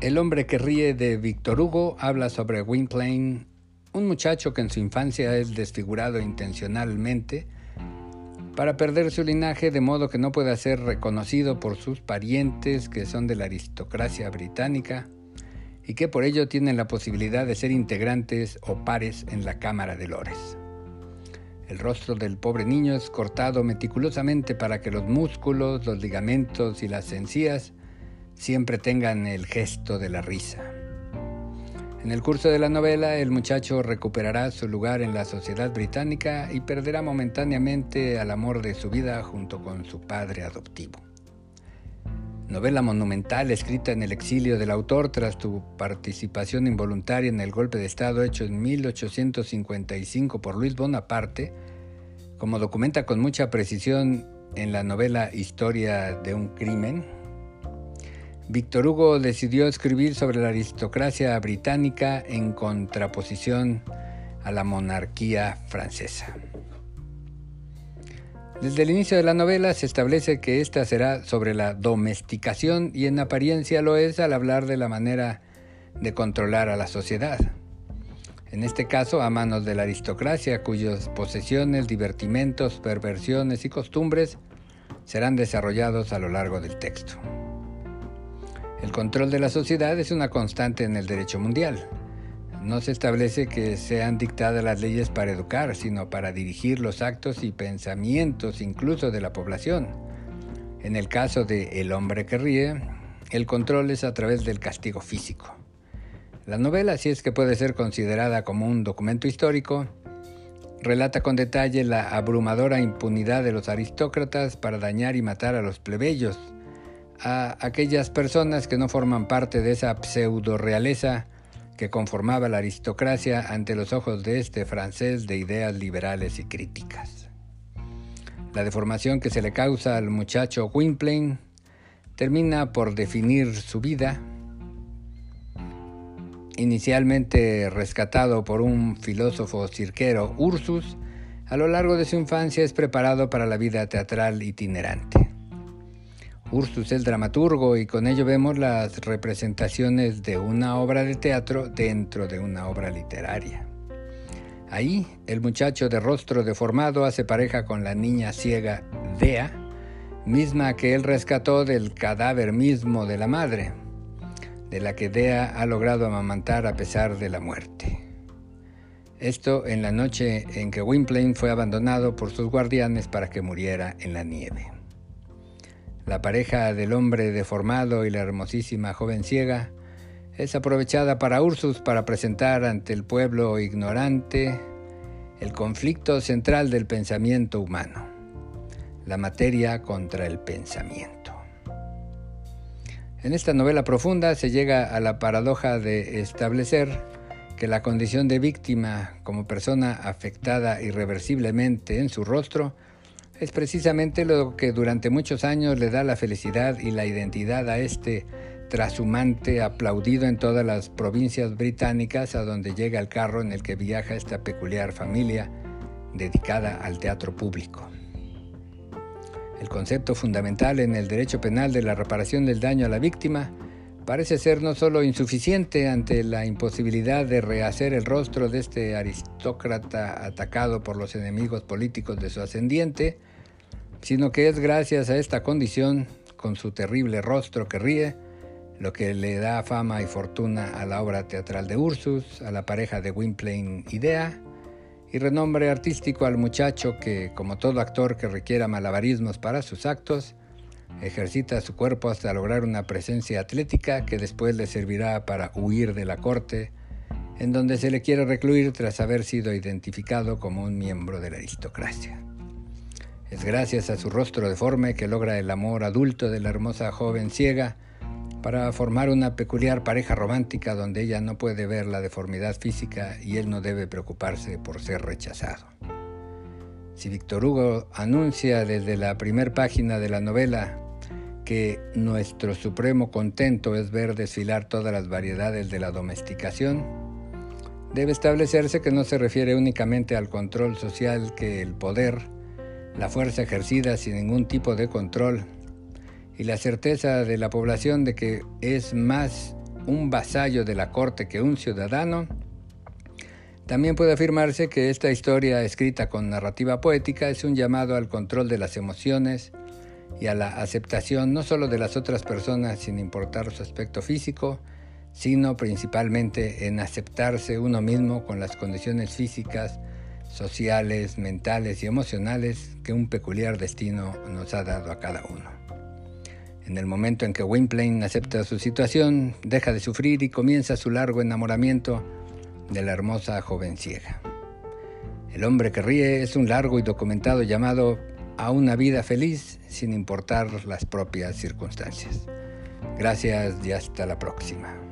El hombre que ríe de Víctor Hugo habla sobre Gwynplaine, un muchacho que en su infancia es desfigurado intencionalmente para perder su linaje de modo que no pueda ser reconocido por sus parientes que son de la aristocracia británica y que por ello tienen la posibilidad de ser integrantes o pares en la Cámara de Lores. El rostro del pobre niño es cortado meticulosamente para que los músculos, los ligamentos y las encías siempre tengan el gesto de la risa. En el curso de la novela, el muchacho recuperará su lugar en la sociedad británica y perderá momentáneamente al amor de su vida junto con su padre adoptivo. Novela monumental escrita en el exilio del autor tras su participación involuntaria en el golpe de Estado hecho en 1855 por Luis Bonaparte, como documenta con mucha precisión en la novela Historia de un crimen, Víctor Hugo decidió escribir sobre la aristocracia británica en contraposición a la monarquía francesa. Desde el inicio de la novela se establece que esta será sobre la domesticación y en apariencia lo es al hablar de la manera de controlar a la sociedad. En este caso a manos de la aristocracia cuyas posesiones, divertimentos, perversiones y costumbres serán desarrollados a lo largo del texto. El control de la sociedad es una constante en el derecho mundial. No se establece que sean dictadas las leyes para educar, sino para dirigir los actos y pensamientos incluso de la población. En el caso de El hombre que ríe, el control es a través del castigo físico. La novela, si es que puede ser considerada como un documento histórico, relata con detalle la abrumadora impunidad de los aristócratas para dañar y matar a los plebeyos, a aquellas personas que no forman parte de esa pseudo realeza que conformaba la aristocracia ante los ojos de este francés de ideas liberales y críticas. La deformación que se le causa al muchacho Gwynplaine termina por definir su vida. Inicialmente rescatado por un filósofo cirquero, Ursus, a lo largo de su infancia es preparado para la vida teatral itinerante. Ursus el dramaturgo y con ello vemos las representaciones de una obra de teatro dentro de una obra literaria. Ahí, el muchacho de rostro deformado hace pareja con la niña ciega Dea, misma que él rescató del cadáver mismo de la madre, de la que Dea ha logrado amamantar a pesar de la muerte. Esto en la noche en que Gwynplaine fue abandonado por sus guardianes para que muriera en la nieve. La pareja del hombre deformado y la hermosísima joven ciega es aprovechada para Ursus para presentar ante el pueblo ignorante el conflicto central del pensamiento humano, la materia contra el pensamiento. En esta novela profunda se llega a la paradoja de establecer que la condición de víctima como persona afectada irreversiblemente en su rostro es precisamente lo que durante muchos años le da la felicidad y la identidad a este trashumante aplaudido en todas las provincias británicas a donde llega el carro en el que viaja esta peculiar familia dedicada al teatro público. El concepto fundamental en el derecho penal de la reparación del daño a la víctima parece ser no solo insuficiente ante la imposibilidad de rehacer el rostro de este aristócrata atacado por los enemigos políticos de su ascendiente, sino que es gracias a esta condición, con su terrible rostro que ríe, lo que le da fama y fortuna a la obra teatral de Ursus, a la pareja de Gwynplaine Idea, y renombre artístico al muchacho que, como todo actor que requiera malabarismos para sus actos, ejercita su cuerpo hasta lograr una presencia atlética que después le servirá para huir de la corte, en donde se le quiere recluir tras haber sido identificado como un miembro de la aristocracia. Es gracias a su rostro deforme que logra el amor adulto de la hermosa joven ciega para formar una peculiar pareja romántica donde ella no puede ver la deformidad física y él no debe preocuparse por ser rechazado. Si Víctor Hugo anuncia desde la primera página de la novela que nuestro supremo contento es ver desfilar todas las variedades de la domesticación, debe establecerse que no se refiere únicamente al control social que el poder, la fuerza ejercida sin ningún tipo de control y la certeza de la población de que es más un vasallo de la corte que un ciudadano, también puede afirmarse que esta historia escrita con narrativa poética es un llamado al control de las emociones y a la aceptación no solo de las otras personas sin importar su aspecto físico, sino principalmente en aceptarse uno mismo con las condiciones físicas, sociales, mentales y emocionales que un peculiar destino nos ha dado a cada uno. En el momento en que Gwynplaine acepta su situación, deja de sufrir y comienza su largo enamoramiento de la hermosa joven ciega. El hombre que ríe es un largo y documentado llamado a una vida feliz sin importar las propias circunstancias. Gracias y hasta la próxima.